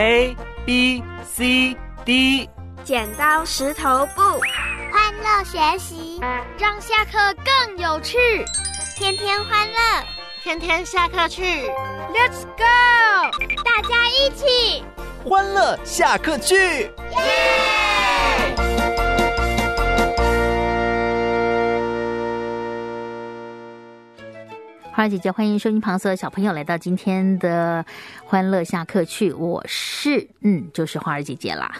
A B C D，剪刀石头布，欢乐学习，让下课更有趣，天天欢乐，天天下课去，Let's go，大家一起。欢乐下课去，耶！花儿姐姐，欢迎收音旁所有小朋友来到今天的欢乐下课去。我是嗯，就是花儿姐姐啦。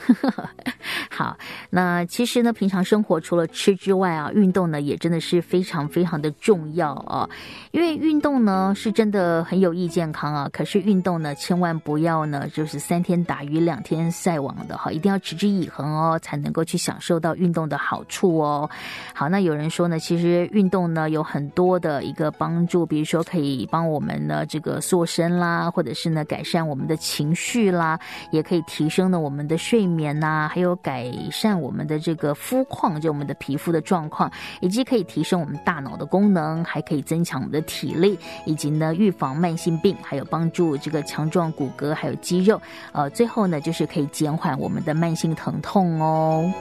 好，那其实呢，平常生活除了吃之外啊，运动呢也真的是非常非常的重要啊。因为运动呢是真的很有益健康啊。可是运动呢，千万不要呢就是三天打鱼两天晒网的哈，一定要持之以恒哦，才能够去享受到运动的好处哦。好，那有人说呢，其实运动呢有很多的一个帮助，比如说可以帮我们呢这个塑身啦，或者是呢改善我们的情绪啦，也可以提升呢我们的睡眠呐，还有改。善我们的这个肤况，就我们的皮肤的状况，以及可以提升我们大脑的功能，还可以增强我们的体力，以及呢预防慢性病，还有帮助这个强壮骨骼还有肌肉。呃，最后呢就是可以减缓我们的慢性疼痛哦。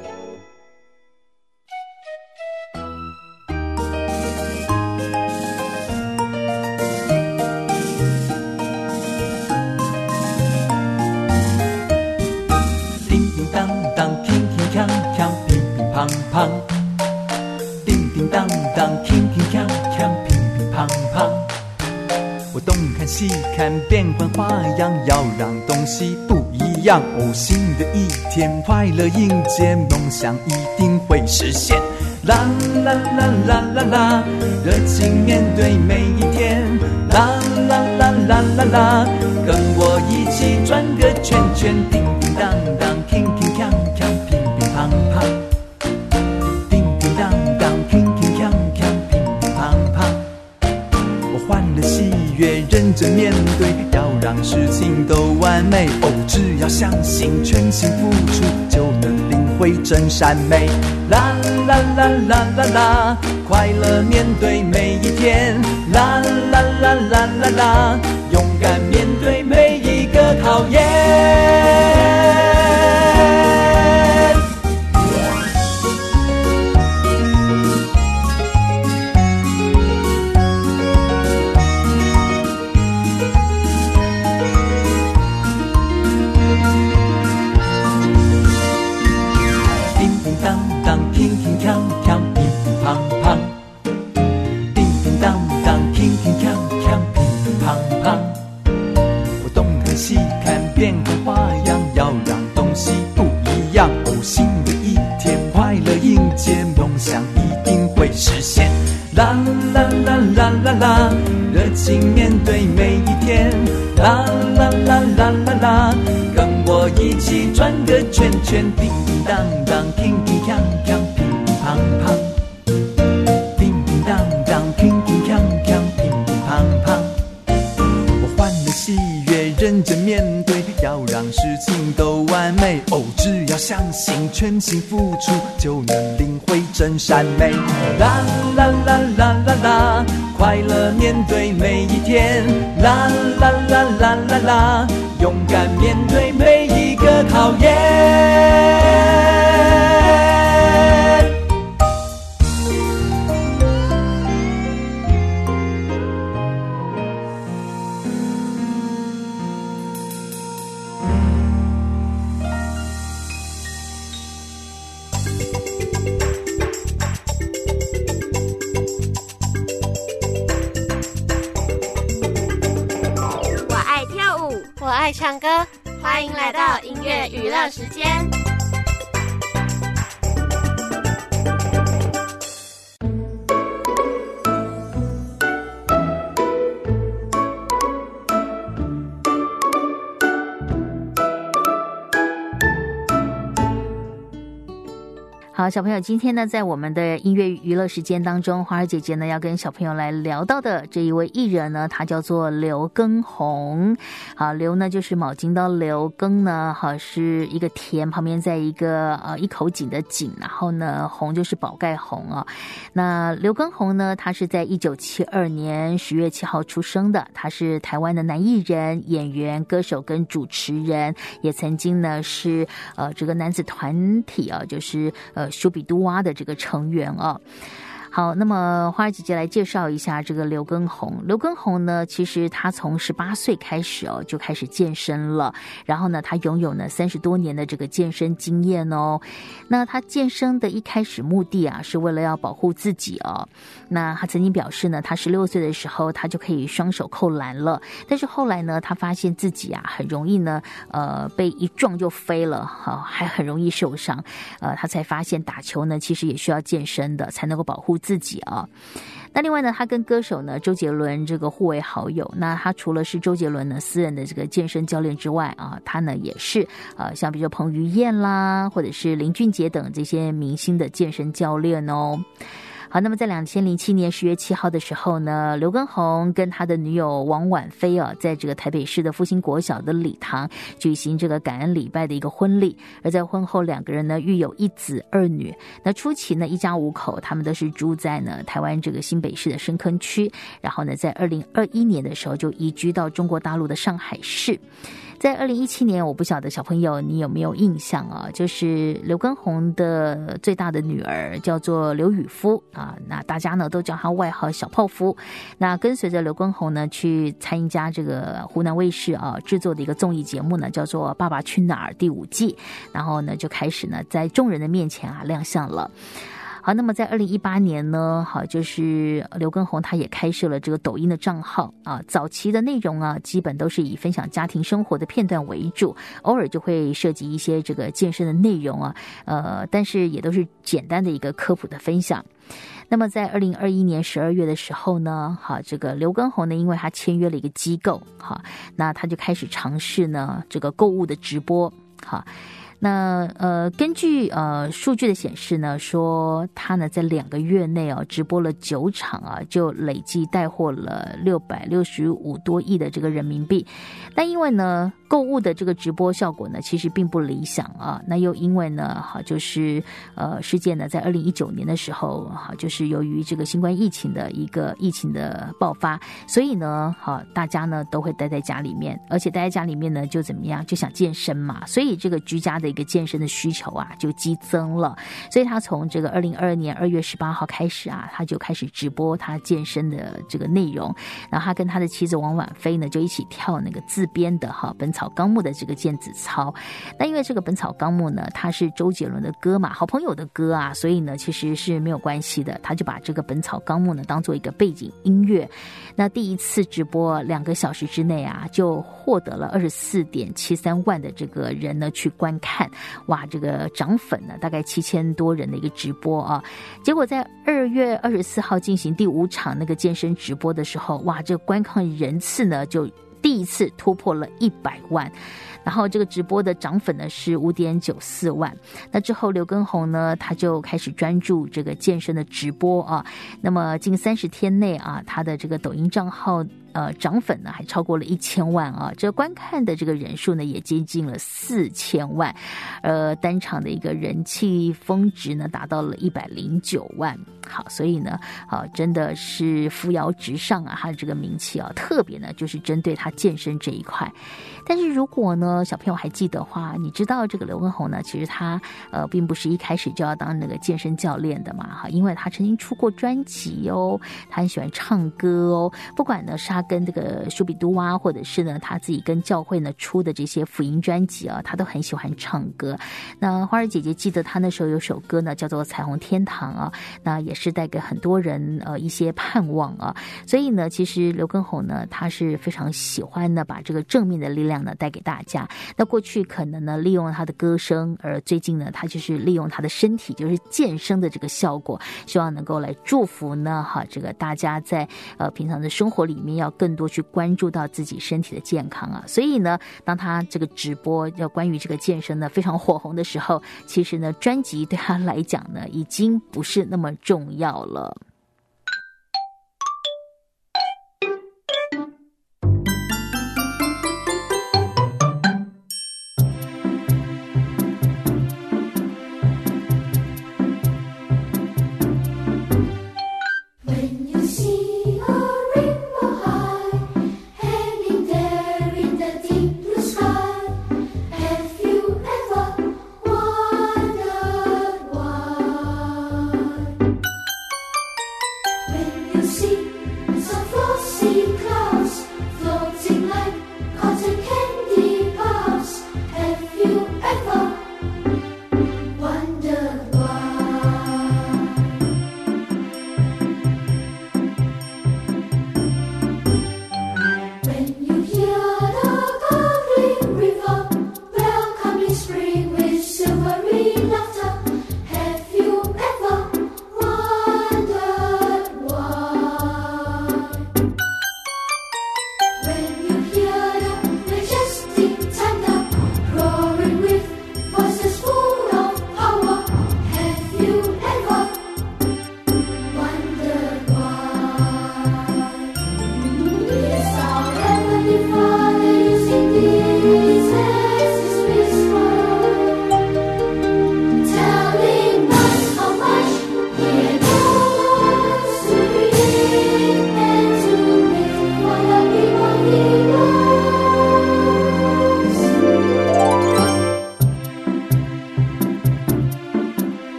胖，叮叮当当，铿铿锵锵，乒乒乓乓。我东看西看，变换花样，要让东西不一样。哦，新的一天，快乐迎接，梦想一定会实现。啦啦啦啦啦啦，热情面对每一天。啦啦啦啦啦啦，跟我一起转个圈圈，叮叮当当，铿铿锵锵，认真面对，要让事情都完美。哦，只要相信，全心付出，就能领会真善美。啦啦啦啦啦啦，快乐面对每一天。啦啦啦啦啦啦，勇敢面对每一个考验。善美。啦啦啦啦啦啦，快乐面对每一天。啦啦啦啦啦啦，勇敢面对每一个考验。唱歌，欢迎来到音乐娱乐时间。好，小朋友，今天呢，在我们的音乐娱乐时间当中，花儿姐姐呢要跟小朋友来聊到的这一位艺人呢，他叫做刘畊宏。好，刘呢就是卯金刀刘，畊呢好是一个田旁边在一个呃一口井的井，然后呢宏就是宝盖宏啊。那刘畊宏呢，他是在一九七二年十月七号出生的，他是台湾的男艺人、演员、歌手跟主持人，也曾经呢是呃这个男子团体啊，就是呃。修比杜娃的这个成员啊。好，那么花儿姐姐来介绍一下这个刘畊宏。刘畊宏呢，其实他从十八岁开始哦，就开始健身了。然后呢，他拥有呢三十多年的这个健身经验哦。那他健身的一开始目的啊，是为了要保护自己哦。那他曾经表示呢，他十六岁的时候，他就可以双手扣篮了。但是后来呢，他发现自己啊，很容易呢，呃，被一撞就飞了，哈，还很容易受伤。呃，他才发现打球呢，其实也需要健身的，才能够保护。自己啊，那另外呢，他跟歌手呢周杰伦这个互为好友。那他除了是周杰伦呢私人的这个健身教练之外啊，他呢也是呃，像比如说彭于晏啦，或者是林俊杰等这些明星的健身教练哦。好，那么在两千零七年十月七号的时候呢，刘畊宏跟他的女友王婉菲啊，在这个台北市的复兴国小的礼堂举行这个感恩礼拜的一个婚礼。而在婚后，两个人呢育有一子二女。那初期呢，一家五口，他们都是住在呢台湾这个新北市的深坑区。然后呢，在二零二一年的时候，就移居到中国大陆的上海市。在二零一七年，我不晓得小朋友你有没有印象啊？就是刘畊宏的最大的女儿叫做刘雨夫啊，那大家呢都叫他外号小泡芙。那跟随着刘畊宏呢去参加这个湖南卫视啊制作的一个综艺节目呢，叫做《爸爸去哪儿》第五季，然后呢就开始呢在众人的面前啊亮相了。好，那么在二零一八年呢，好，就是刘畊宏他也开设了这个抖音的账号啊。早期的内容啊，基本都是以分享家庭生活的片段为主，偶尔就会涉及一些这个健身的内容啊，呃，但是也都是简单的一个科普的分享。那么在二零二一年十二月的时候呢，好，这个刘畊宏呢，因为他签约了一个机构，好，那他就开始尝试呢这个购物的直播，好。那呃，根据呃数据的显示呢，说他呢在两个月内啊直播了九场啊，就累计带货了六百六十五多亿的这个人民币。但因为呢购物的这个直播效果呢，其实并不理想啊。那又因为呢，哈，就是呃事件呢在二零一九年的时候哈，就是由于这个新冠疫情的一个疫情的爆发，所以呢，哈，大家呢都会待在家里面，而且待在家里面呢就怎么样，就想健身嘛，所以这个居家的。一个健身的需求啊，就激增了，所以他从这个二零二二年二月十八号开始啊，他就开始直播他健身的这个内容。然后他跟他的妻子王婉菲呢，就一起跳那个自编的哈《本草纲目》的这个健子操。那因为这个《本草纲目》呢，它是周杰伦的歌嘛，好朋友的歌啊，所以呢其实是没有关系的。他就把这个《本草纲目》呢当做一个背景音乐。那第一次直播两个小时之内啊，就获得了二十四点七三万的这个人呢去观看。看，哇，这个涨粉呢，大概七千多人的一个直播啊，结果在二月二十四号进行第五场那个健身直播的时候，哇，这个观看人次呢就第一次突破了一百万。然后这个直播的涨粉呢是五点九四万。那之后刘畊宏呢他就开始专注这个健身的直播啊。那么近三十天内啊，他的这个抖音账号呃涨粉呢还超过了一千万啊。这观看的这个人数呢也接近了四千万，呃单场的一个人气峰值呢达到了一百零九万。好，所以呢啊真的是扶摇直上啊，他的这个名气啊特别呢就是针对他健身这一块。但是如果呢，小朋友还记得话，你知道这个刘畊宏呢，其实他呃并不是一开始就要当那个健身教练的嘛，哈，因为他曾经出过专辑哦，他很喜欢唱歌哦，不管呢是跟这个舒比都啊，或者是呢他自己跟教会呢出的这些福音专辑啊，他都很喜欢唱歌。那花儿姐姐记得他那时候有首歌呢，叫做《彩虹天堂》啊，那也是带给很多人呃一些盼望啊。所以呢，其实刘畊宏呢，他是非常喜欢呢把这个正面的力量。呢带给大家。那过去可能呢利用他的歌声，而最近呢他就是利用他的身体，就是健身的这个效果，希望能够来祝福呢哈这个大家在呃平常的生活里面要更多去关注到自己身体的健康啊。所以呢，当他这个直播要关于这个健身呢非常火红的时候，其实呢，专辑对他来讲呢，已经不是那么重要了。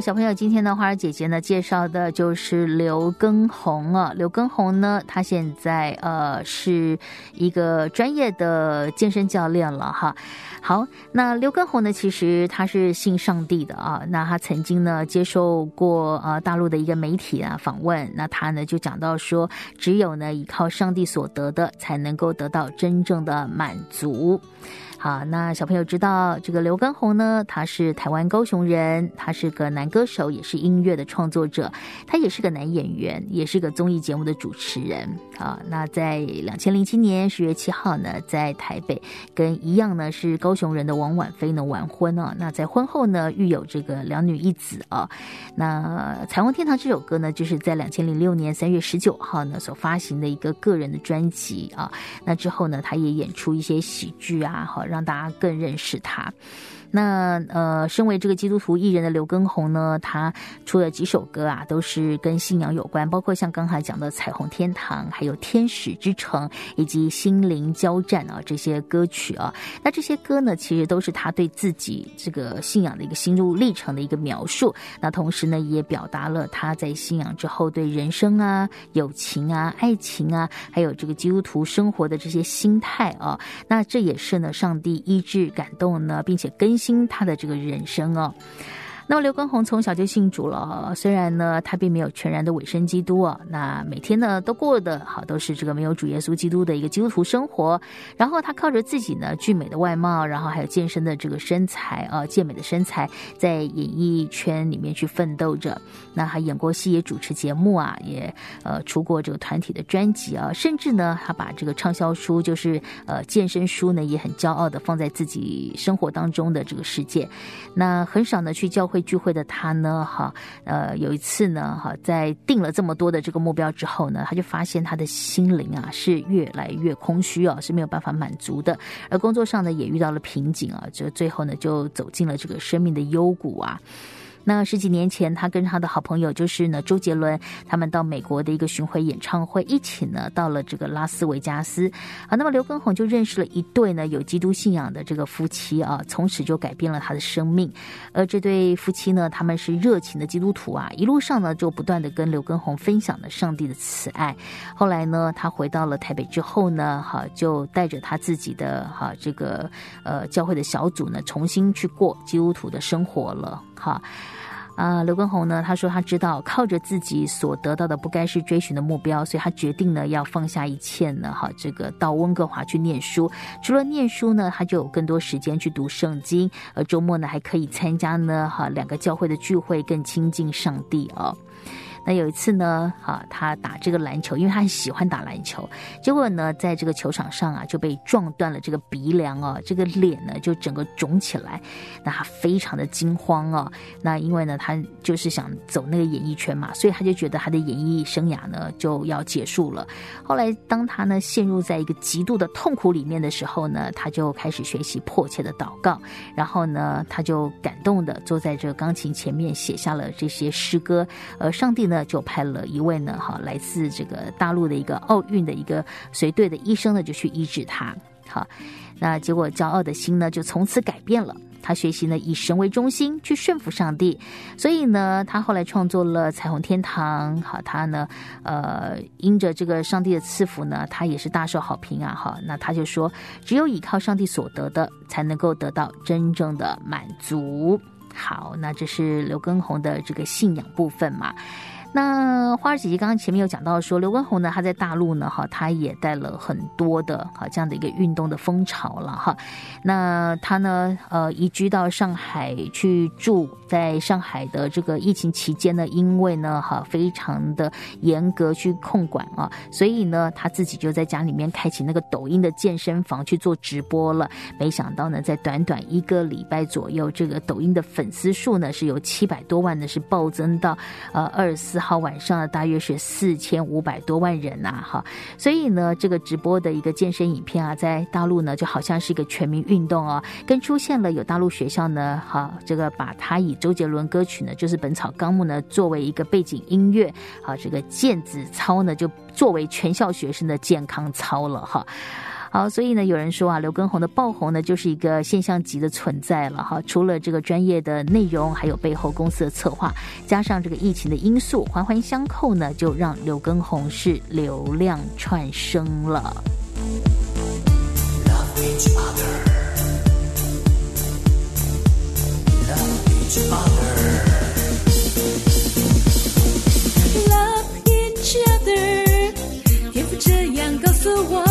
小朋友，今天呢，花儿姐姐呢介绍的就是刘耕宏啊。刘耕宏呢，他现在呃是一个专业的健身教练了哈。好，那刘耕宏呢，其实他是信上帝的啊。那他曾经呢接受过呃大陆的一个媒体啊访问，那他呢就讲到说，只有呢依靠上帝所得的，才能够得到真正的满足。好，那小朋友知道这个刘畊宏呢？他是台湾高雄人，他是个男歌手，也是音乐的创作者，他也是个男演员，也是个综艺节目的主持人。啊，那在两千零七年十月七号呢，在台北跟一样呢是高雄人的王婉菲呢完婚啊。那在婚后呢，育有这个两女一子啊。那《彩虹天堂》这首歌呢，就是在两千零六年三月十九号呢所发行的一个个人的专辑啊。那之后呢，他也演出一些喜剧啊，好。让大家更认识他。那呃，身为这个基督徒艺人的刘畊宏呢，他出了几首歌啊，都是跟信仰有关，包括像刚才讲的《彩虹天堂》、还有《天使之城》以及《心灵交战》啊这些歌曲啊。那这些歌呢，其实都是他对自己这个信仰的一个心路历程的一个描述。那同时呢，也表达了他在信仰之后对人生啊、友情啊、爱情啊，还有这个基督徒生活的这些心态啊。那这也是呢，上帝医治感动呢，并且更他的这个人生哦。那么刘畊宏从小就信主了，虽然呢他并没有全然的委身基督啊，那每天呢都过得好，都是这个没有主耶稣基督的一个基督徒生活。然后他靠着自己呢俊美的外貌，然后还有健身的这个身材啊，健美的身材，在演艺圈里面去奋斗着。那还演过戏，也主持节目啊，也呃出过这个团体的专辑啊，甚至呢他把这个畅销书，就是呃健身书呢，也很骄傲的放在自己生活当中的这个世界。那很少呢去教会。聚会的他呢，哈，呃，有一次呢，哈，在定了这么多的这个目标之后呢，他就发现他的心灵啊是越来越空虚啊，是没有办法满足的，而工作上呢也遇到了瓶颈啊，就最后呢就走进了这个生命的幽谷啊。那十几年前，他跟他的好朋友就是呢周杰伦，他们到美国的一个巡回演唱会，一起呢到了这个拉斯维加斯啊。那么刘畊宏就认识了一对呢有基督信仰的这个夫妻啊，从此就改变了他的生命。而这对夫妻呢，他们是热情的基督徒啊，一路上呢就不断的跟刘畊宏分享了上帝的慈爱。后来呢，他回到了台北之后呢，哈就带着他自己的哈这个呃教会的小组呢，重新去过基督徒的生活了。哈，啊，刘根宏呢？他说他知道靠着自己所得到的不该是追寻的目标，所以他决定呢要放下一切呢，哈，这个到温哥华去念书。除了念书呢，他就有更多时间去读圣经，而周末呢还可以参加呢，哈，两个教会的聚会，更亲近上帝哦。那有一次呢，哈，他打这个篮球，因为他很喜欢打篮球，结果呢，在这个球场上啊，就被撞断了这个鼻梁哦，这个脸呢就整个肿起来，那他非常的惊慌哦。那因为呢，他就是想走那个演艺圈嘛，所以他就觉得他的演艺生涯呢就要结束了。后来，当他呢陷入在一个极度的痛苦里面的时候呢，他就开始学习迫切的祷告，然后呢，他就感动的坐在这个钢琴前面写下了这些诗歌，而上帝。那就派了一位呢，哈，来自这个大陆的一个奥运的一个随队的医生呢，就去医治他。好，那结果骄傲的心呢，就从此改变了。他学习呢，以神为中心去顺服上帝，所以呢，他后来创作了《彩虹天堂》。好，他呢，呃，因着这个上帝的赐福呢，他也是大受好评啊。哈，那他就说，只有依靠上帝所得的，才能够得到真正的满足。好，那这是刘畊宏的这个信仰部分嘛。那花儿姐姐刚刚前面有讲到说，刘畊宏呢，他在大陆呢，哈，他也带了很多的哈这样的一个运动的风潮了哈。那他呢，呃，移居到上海去住，在上海的这个疫情期间呢，因为呢，哈，非常的严格去控管啊，所以呢，他自己就在家里面开启那个抖音的健身房去做直播了。没想到呢，在短短一个礼拜左右，这个抖音的粉丝数呢，是有七百多万呢，是暴增到呃二十四。号晚上呢大约是四千五百多万人呐，哈，所以呢，这个直播的一个健身影片啊，在大陆呢就好像是一个全民运动哦，跟出现了有大陆学校呢，哈，这个把它以周杰伦歌曲呢，就是《本草纲目》呢作为一个背景音乐，好，这个健子操呢就作为全校学生的健康操了哈。好，所以呢，有人说啊，刘畊宏的爆红呢，就是一个现象级的存在了哈。除了这个专业的内容，还有背后公司的策划，加上这个疫情的因素，环环相扣呢，就让刘畊宏是流量串升了。Love each other，天赋这样告诉我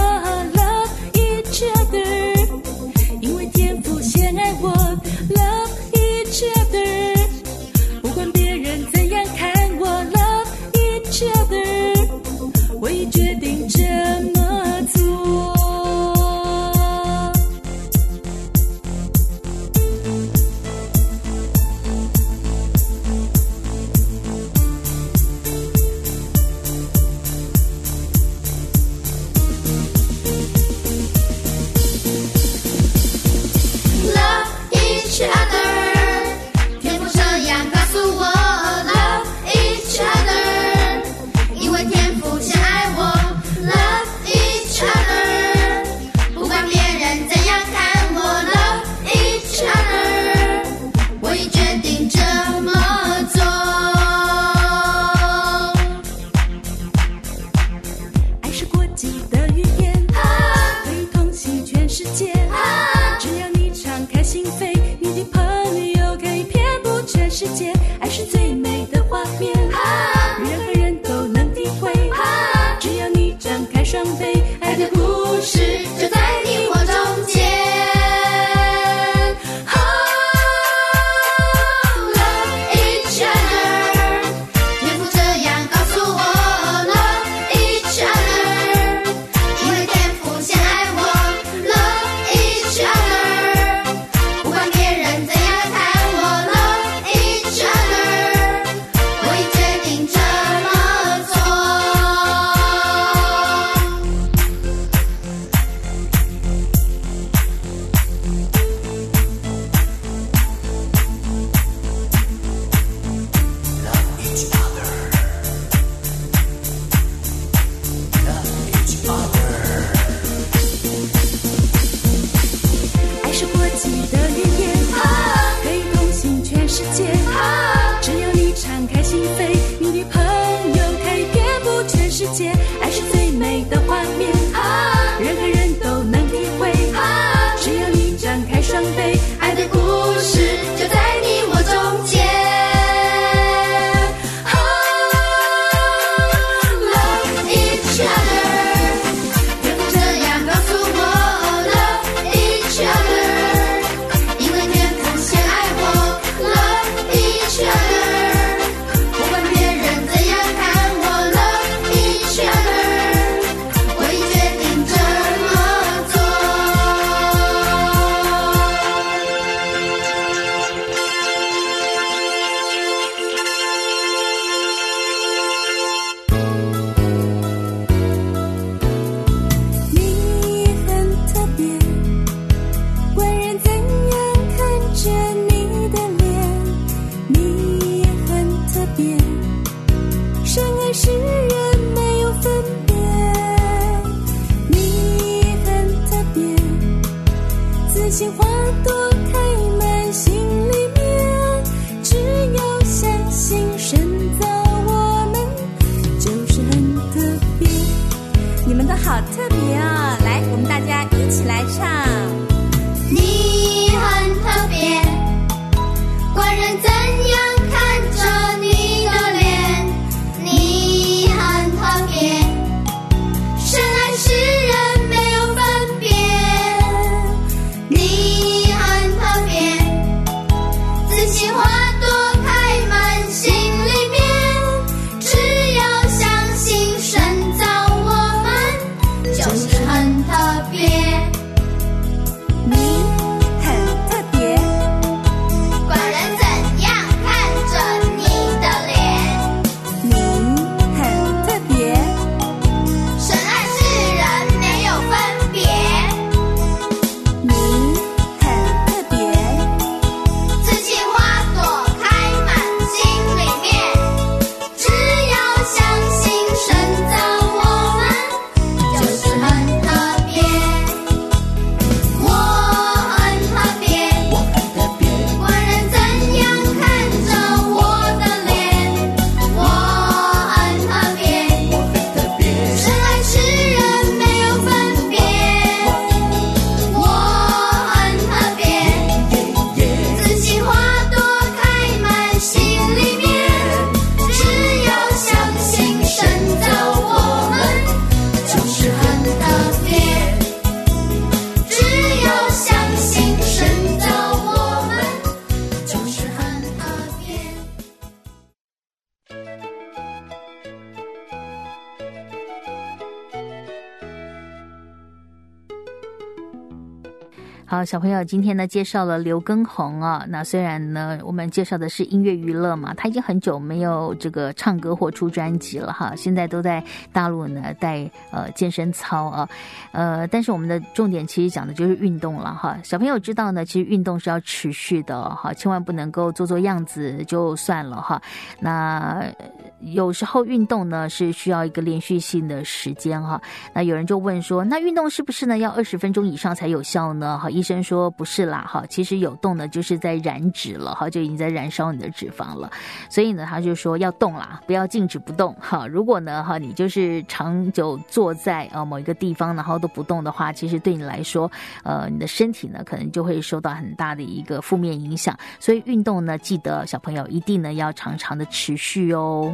世人没有分别，你很特别，自信。小朋友，今天呢介绍了刘畊宏啊。那虽然呢我们介绍的是音乐娱乐嘛，他已经很久没有这个唱歌或出专辑了哈。现在都在大陆呢带呃健身操啊，呃，但是我们的重点其实讲的就是运动了哈。小朋友知道呢，其实运动是要持续的哈，千万不能够做做样子就算了哈。那有时候运动呢是需要一个连续性的时间哈。那有人就问说，那运动是不是呢要二十分钟以上才有效呢？哈。医生说不是啦，哈，其实有动的，就是在燃脂了，哈，就已经在燃烧你的脂肪了。所以呢，他就说要动啦，不要静止不动，哈。如果呢，哈，你就是长久坐在呃某一个地方，然后都不动的话，其实对你来说，呃，你的身体呢，可能就会受到很大的一个负面影响。所以运动呢，记得小朋友一定呢要常常的持续哦。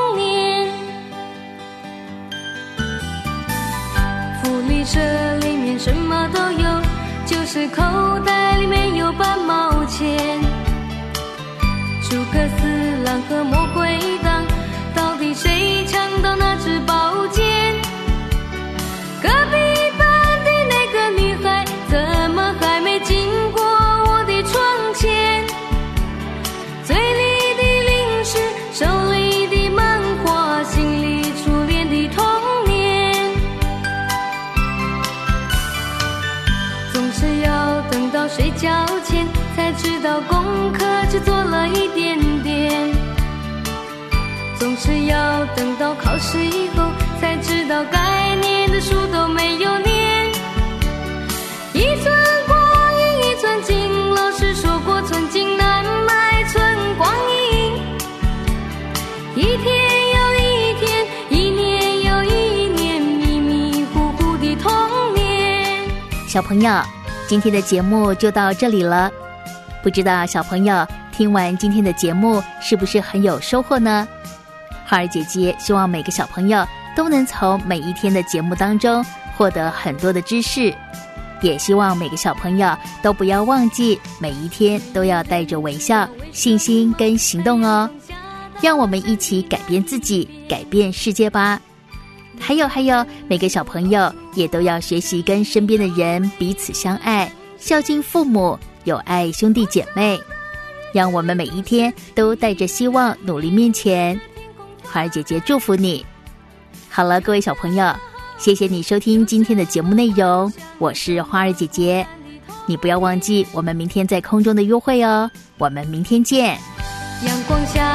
这里面什么都有，就是口袋里没有半毛钱。诸葛四郎和考试以后，才知道该念的书都没有念。一寸光阴一寸金，老师说过寸金难买寸光阴。一天又一天，一年又一年，迷迷糊糊的童年。小朋友，今天的节目就到这里了。不知道小朋友听完今天的节目是不是很有收获呢？花儿姐姐希望每个小朋友都能从每一天的节目当中获得很多的知识，也希望每个小朋友都不要忘记每一天都要带着微笑、信心跟行动哦。让我们一起改变自己，改变世界吧。还有还有，每个小朋友也都要学习跟身边的人彼此相爱，孝敬父母，友爱兄弟姐妹。让我们每一天都带着希望努力面前。花儿姐姐祝福你。好了，各位小朋友，谢谢你收听今天的节目内容，我是花儿姐姐。你不要忘记我们明天在空中的约会哦，我们明天见。阳光下，